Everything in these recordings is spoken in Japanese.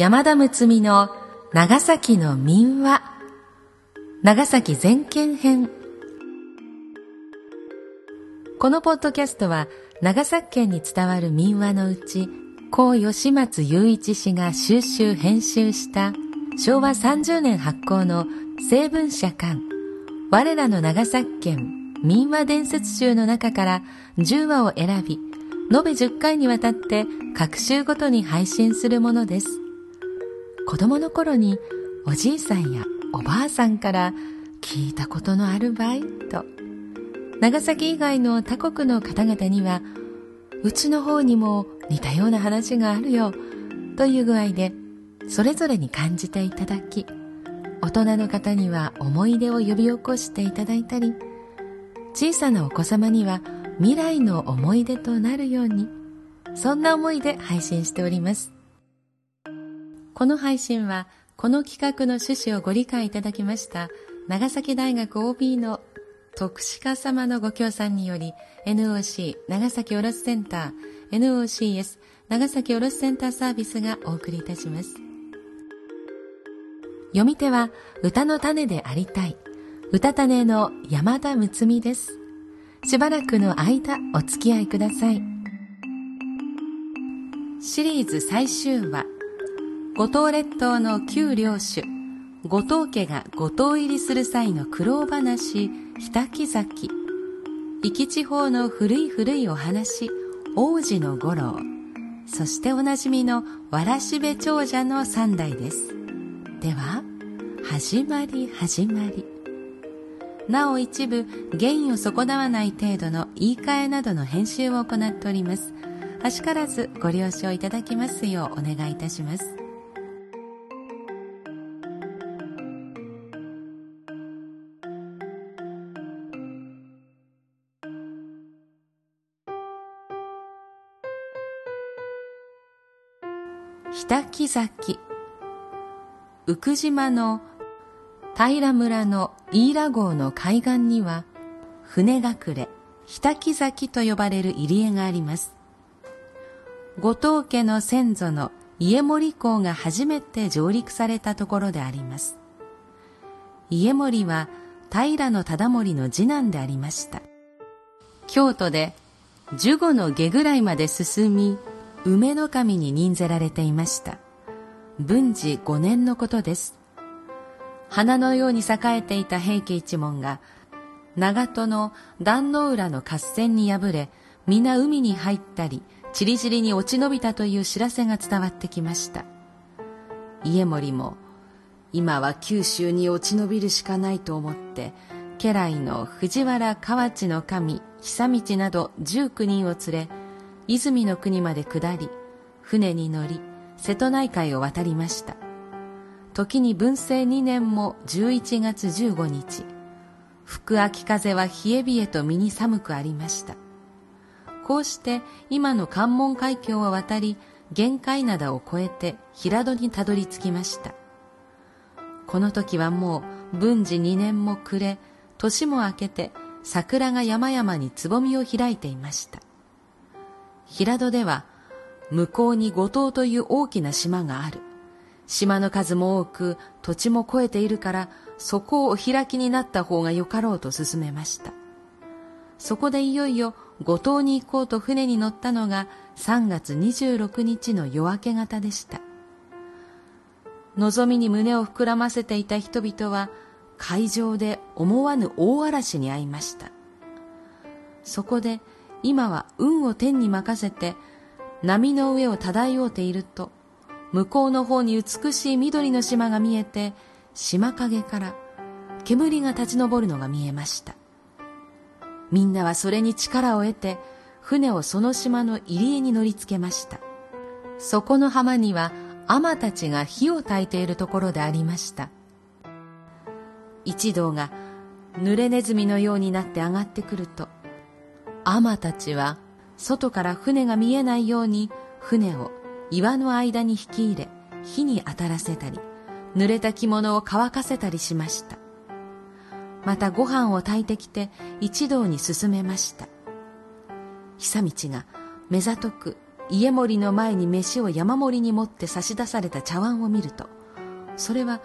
山田睦美の長崎の民話。長崎全県編。このポッドキャストは長崎県に伝わる民話のうち高吉松雄一氏が収集編集した昭和30年発行の成文社刊我らの長崎県民話伝説集の中から10話を選び延べ10回にわたって各週ごとに配信するものです。子供の頃におじいさんやおばあさんから聞いたことのあるばいと長崎以外の他国の方々にはうちの方にも似たような話があるよという具合でそれぞれに感じていただき大人の方には思い出を呼び起こしていただいたり小さなお子様には未来の思い出となるようにそんな思いで配信しております。この配信はこの企画の趣旨をご理解いただきました長崎大学 OB の徳鹿様のご協賛により NOC 長崎卸センター NOCS 長崎卸センターサービスがお送りいたします。読み手は歌の種でありたい歌種の山田睦美です。しばらくの間お付き合いください。シリーズ最終話五島列島の旧領主後藤家が五島入りする際の苦労話日滝崎壱岐地方の古い古いお話王子の五郎。そしておなじみのわらしべ長者の三代です。では始まり始まり。なお一部原意を損なわない程度の言い換えなどの編集を行っております。あしからずご了承いただきますようお願いいたします。日滝崎。宇久島の平村の飯良号の海岸には船隠れ日滝崎と呼ばれる入り江があります。後藤家の先祖の家守公が初めて上陸されたところであります。家守は平忠盛の次男でありました。京都で守護の下ぐらいまで進み梅の神に任ぜられていました。文治5年のことです。花のように栄えていた平家一門が長門の壇の浦の合戦に敗れ皆海に入ったりちりぢりに落ち延びたという知らせが伝わってきました。家守も今は九州に落ち延びるしかないと思って家来の藤原河内の神久道など19人を連れ泉の国まで下り船に乗り瀬戸内海を渡りました。時に文政2年も11月15日吹く秋風は冷え冷えと身に寒くありました。こうして今の関門海峡を渡り限界灘を越えて平戸にたどり着きました。この時はもう文治2年も暮れ年も明けて桜が山々につぼみを開いていました。平戸では向こうに五島という大きな島がある。島の数も多く土地も超えているからそこをお開きになった方がよかろうと進めました。そこでいよいよ五島に行こうと船に乗ったのが3月26日の夜明け方でした。望みに胸を膨らませていた人々は海上で思わぬ大嵐に遭いました。そこで今は運を天に任せて波の上を漂うていると向こうの方に美しい緑の島が見えて島影から煙が立ち上るのが見えました。みんなはそれに力を得て船をその島の入り江に乗りつけました。そこの浜には海たちが火を焚いているところでありました。一同が濡れネズミのようになって上がってくると海たちは外から船が見えないように船を岩の間に引き入れ火に当たらせたり濡れた着物を乾かせたりしました。またご飯を炊いてきて一同に進めました。久道が目ざとく家守の前に飯を山盛りに持って差し出された茶碗を見るとそれは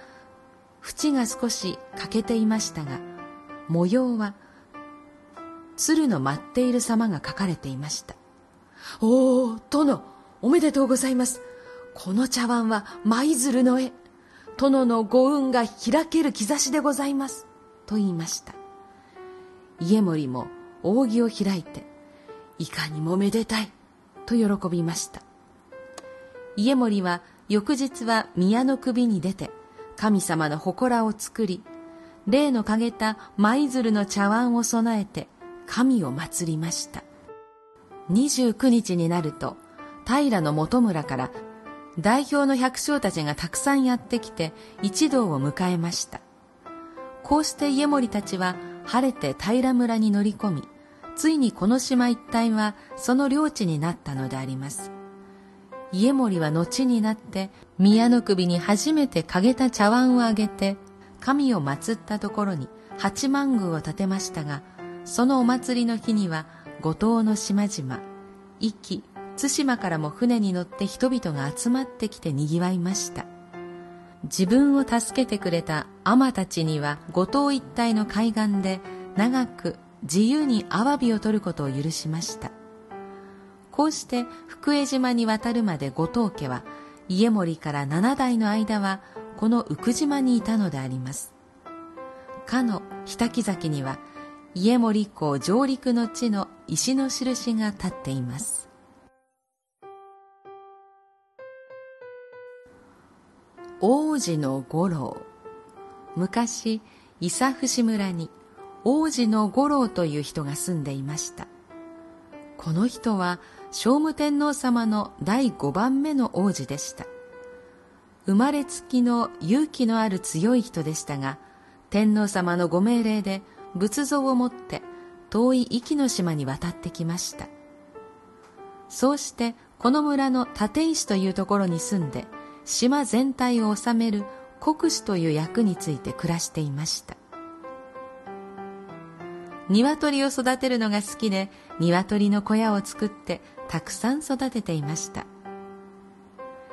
縁が少し欠けていましたが模様は鶴の舞っている様が書かれていました。おお殿おめでとうございます。この茶碗は舞鶴の絵。殿のご運が開ける兆しでございます。と言いました。家守も扇を開いていかにもめでたい。と喜びました。家守は翌日は宮の首に出て神様の祠を作り例のかげた舞鶴の茶碗を備えて神を祀りました。29日になると平の元村から代表の百姓たちがたくさんやってきて一同を迎えました。こうして家守たちは晴れて平村に乗り込みついにこの島一帯はその領地になったのであります。家守は後になって宮の首に初めてかげた茶碗をあげて神を祀ったところに八幡宮を建てましたがそのお祭りの日には五島の島々壱岐対馬からも船に乗って人々が集まってきて賑わいました。自分を助けてくれた海女たちには五島一帯の海岸で長く自由にアワビを取ることを許しました。こうして福江島に渡るまで後藤家は家守から七代の間はこの浮島にいたのであります。かの日木崎には家守港上陸の地の石の印が立っています。王子の五郎。昔伊佐伏村に王子の五郎という人が住んでいました。この人は聖武天皇様の第五番目の王子でした。生まれつきの勇気のある強い人でしたが天皇様のご命令で仏像を持って遠い壱岐の島に渡ってきました。そうしてこの村の立石というところに住んで島全体を治める国司という役について暮らしていました。鶏を育てるのが好きで鶏の小屋を作ってたくさん育てていました。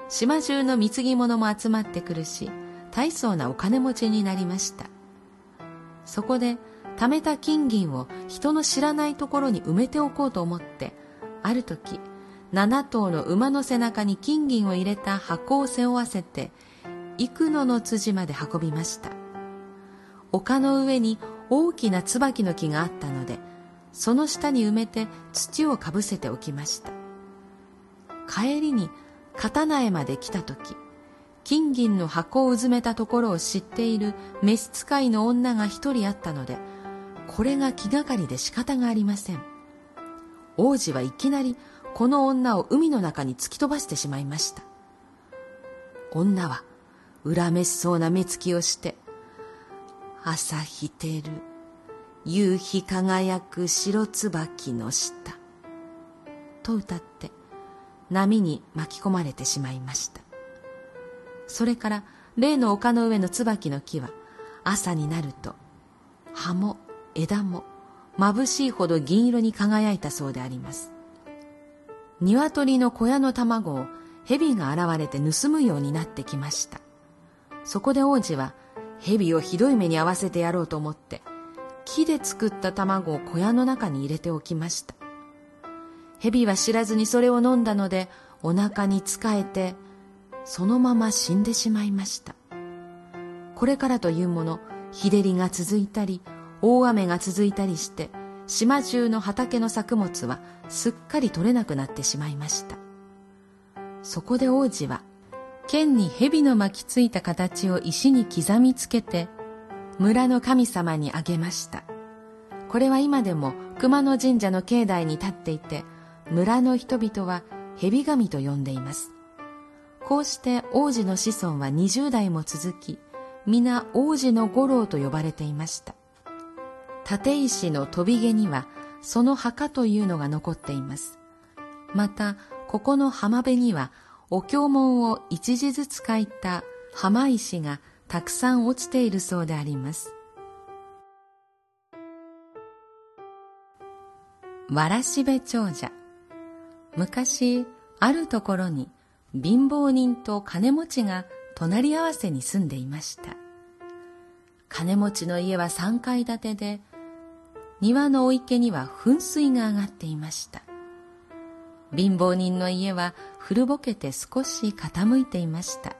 島中の貢ぎ物も集まってくるし大層なお金持ちになりました。そこで貯めた金銀を人の知らないところに埋めておこうと思ってある時7頭の馬の背中に金銀を入れた箱を背負わせて幾野の辻まで運びました。丘の上に大きな椿の木があったのでその下に埋めて土をかぶせておきました。帰りに刀へまで来た時金銀の箱をうずめたところを知っている召使いの女が一人あったのでこれが気がかりで仕方がありません。王子はいきなりこの女を海の中に突き飛ばしてしまいました。女は恨めしそうな目つきをして朝日てる夕日輝く白椿の下と歌って波に巻き込まれてしまいました。それから例の丘の上の椿の木は朝になると葉も枝も眩しいほど銀色に輝いたそうであります。鶏の小屋の卵を蛇が現れて盗むようになってきました。そこで王子は蛇をひどい目に遭わせてやろうと思って木で作った卵を小屋の中に入れておきました。蛇は知らずにそれを飲んだのでお腹につかえてそのまま死んでしまいました。これからというもの日照りが続いたり大雨が続いたりして島中の畑の作物はすっかり取れなくなってしまいました。そこで王子は剣に蛇の巻きついた形を石に刻みつけて村の神様にあげました。これは今でも熊野神社の境内に立っていて村の人々は蛇神と呼んでいます。こうして王子の子孫は20代も続き皆王子の五郎と呼ばれていました。立石の飛び毛にはその墓というのが残っています。またここの浜辺にはお経文を一字ずつ書いた浜石がたくさん落ちているそうであります。わらしべ長者。昔あるところに貧乏人と金持ちが隣り合わせに住んでいました。金持ちの家は3階建てで、庭のお池には噴水が上がっていました。貧乏人の家は古ぼけて少し傾いていました。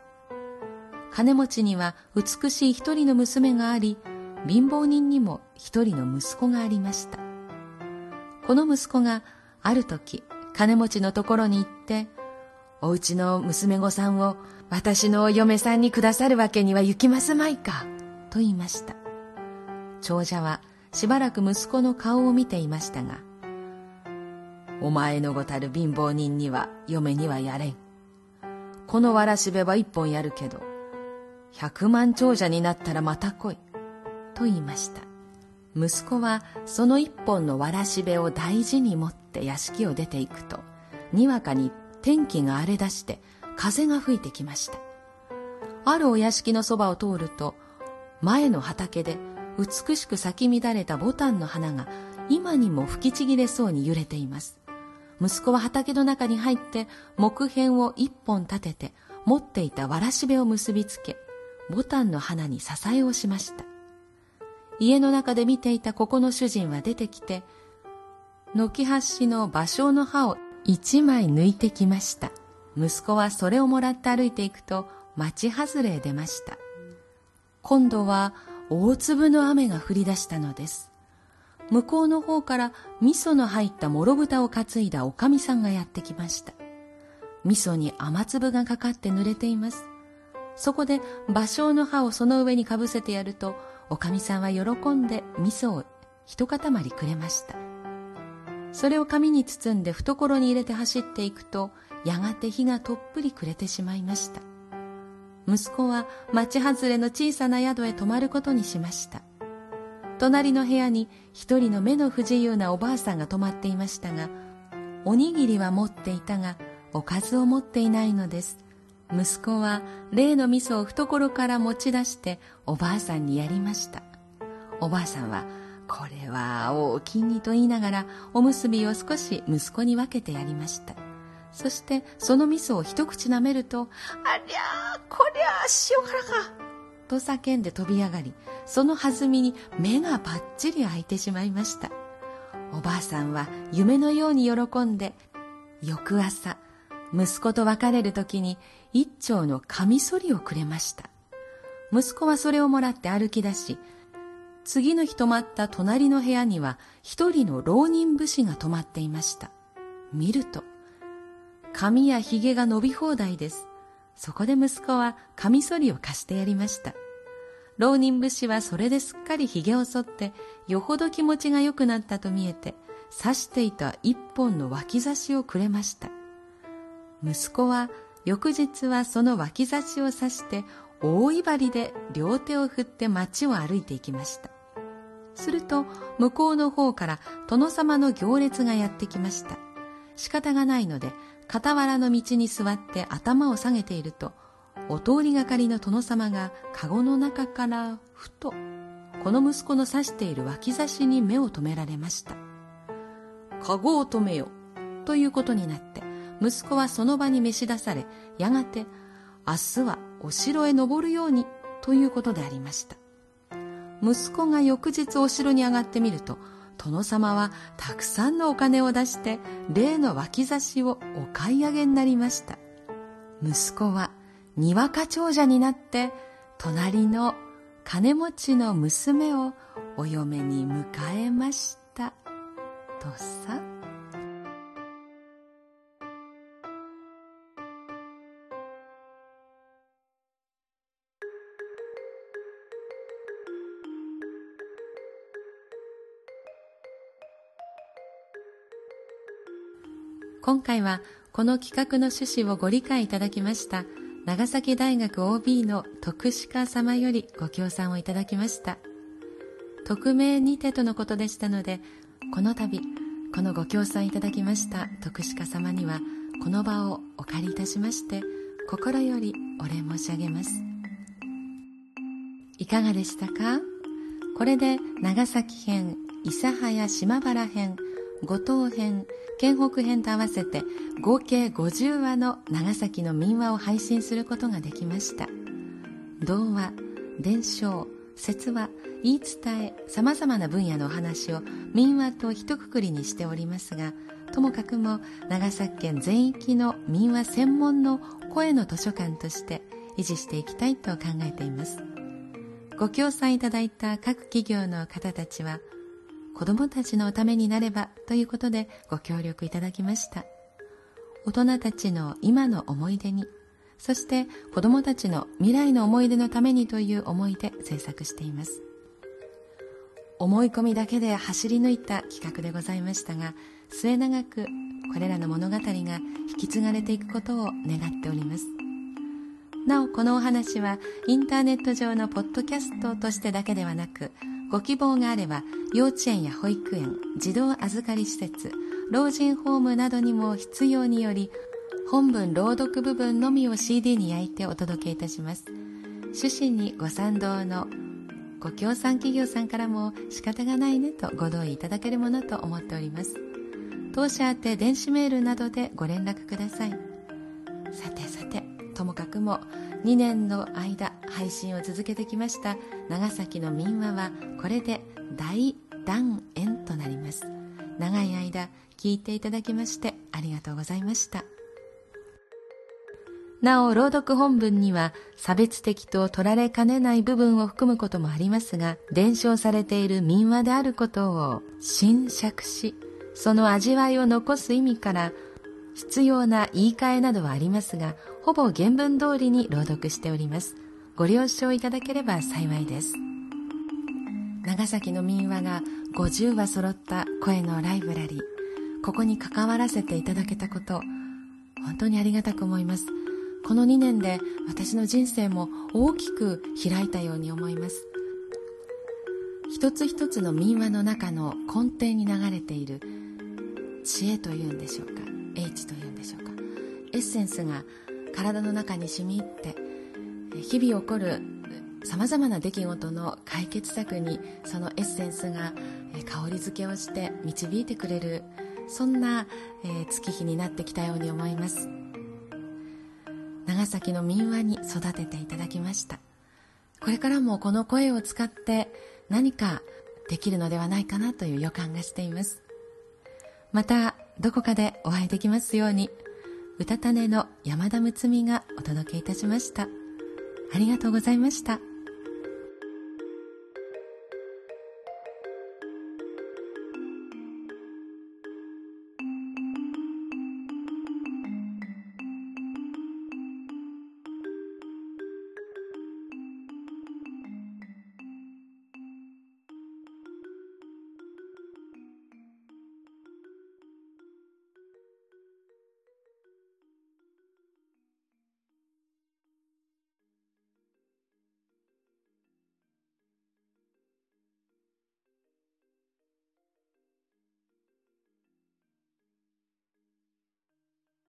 金持ちには美しい一人の娘があり、貧乏人にも一人の息子がありました。この息子がある時、金持ちのところに行って、お家の娘御さんを私のお嫁さんにくださるわけにはいきますまいか、と言いました。長者はしばらく息子の顔を見ていましたが、お前のごたる貧乏人には嫁にはやれん。このわらしべは一本やるけど、百万長者になったらまた来い。と言いました。息子はその一本のわらしべを大事に持って屋敷を出ていくと、にわかに天気が荒れ出して風が吹いてきました。あるお屋敷のそばを通ると、前の畑で美しく咲き乱れたボタンの花が今にも吹きちぎれそうに揺れています。息子は畑の中に入って木片を一本立てて持っていたわらしべを結びつけ、ボタンの花に支えをしました。家の中で見ていたここの主人は出てきて、軒端の芭蕉の葉を一枚抜いてきました。息子はそれをもらって歩いていくと、町外れへ出ました。今度は大粒の雨が降り出したのです。向こうの方から味噌の入ったもろ豚を担いだおかみさんがやってきました。味噌に雨粒がかかって濡れています。そこで芭蕉の葉をその上にかぶせてやると、おかみさんは喜んで味噌を一塊くれました。それを紙に包んで懐に入れて走っていくと、やがて火がとっぷり暮れてしまいました。息子は町外れの小さな宿へ泊まることにしました。隣の部屋に一人の目の不自由なおばあさんが泊まっていましたが、おにぎりは持っていたが、おかずを持っていないのです。息子は例の味噌を懐から持ち出しておばあさんにやりました。おばあさんは、これは大きにと言いながらおむすびを少し息子に分けてやりました。そしてその味噌を一口舐めると、ありゃー、こりゃー、塩辛かと叫んで飛び上がり、その弾みに目がぱっちり開いてしまいました。おばあさんは夢のように喜んで、翌朝、息子と別れる時に一丁のカミソリをくれました。息子はそれをもらって歩き出し、次の日泊まった隣の部屋には一人の浪人武士が泊まっていました。見ると、髪や髭が伸び放題です。そこで息子はカミソリを貸してやりました。浪人武士はそれですっかり髭を剃って、よほど気持ちが良くなったと見えて、刺していた一本の脇差しをくれました。息子は翌日はその脇差しを刺して大威張りで両手を振って街を歩いていきました。すると向こうの方から殿様の行列がやってきました。仕方がないので傍らの道に座って頭を下げているとお通りがかりの殿様が籠の中からふとこの息子の指している脇差しに目を留められました。籠を止めよということになって息子はその場に召し出され、やがて、明日はお城へ登るようにということでありました。息子が翌日お城に上がってみると、殿様はたくさんのお金を出して、例の脇差しをお買い上げになりました。息子は、にわか長者になって、隣の金持ちの娘をお嫁に迎えました。とさ。今回はこの企画の趣旨をご理解いただきました長崎大学 OB の徳鹿様よりご協賛をいただきました。匿名にてとのことでしたのでこの度このご協賛いただきました徳鹿様にはこの場をお借りいたしまして心よりお礼申し上げます。いかがでしたか？これで長崎編諫早島原編五島編県北編と合わせて合計50話の長崎の民話を配信することができました。童話伝承説話言い伝えさまざまな分野のお話を民話と一括りにしておりますがともかくも長崎県全域の民話専門の声の図書館として維持していきたいと考えています。ご協賛いただいた各企業の方たちは子供たちのためになればということでご協力いただきました。大人たちの今の思い出にそして子供たちの未来の思い出のためにという思いで制作しています。思い込みだけで走り抜いた企画でございましたが末永くこれらの物語が引き継がれていくことを願っております。なおこのお話はインターネット上のポッドキャストとしてだけではなくご希望があれば幼稚園や保育園児童預かり施設老人ホームなどにも必要により本文朗読部分のみを CD に焼いてお届けいたします。趣旨にご賛同のご協賛企業さんからも仕方がないねとご同意いただけるものと思っております。当社宛て電子メールなどでご連絡ください。さてさてともかくも2年の間配信を続けてきました長崎の民話はこれで大断円となります。長い間聞いていただきましてありがとうございました。なお朗読本文には差別的と取られかねない部分を含むこともありますが伝承されている民話であることを新釈しその味わいを残す意味から必要な言い換えなどはありますがほぼ原文通りに朗読しております。ご了承いただければ幸いです。長崎の民話が50話揃った声のライブラリー。ここに関わらせていただけたこと本当にありがたく思います。この2年で私の人生も大きく開いたように思います。一つ一つの民話の中の根底に流れている知恵というんでしょうか。英知というんでしょうか。エッセンスが体の中に染み入って日々起こるさまざまな出来事の解決策にそのエッセンスが香り付けをして導いてくれるそんな、月日になってきたように思います。長崎の民話に育てていただきました。これからもこの声を使って何かできるのではないかなという予感がしています。またどこかでお会いできますように歌種の山田睦美がお届けいたしましたありがとうございました。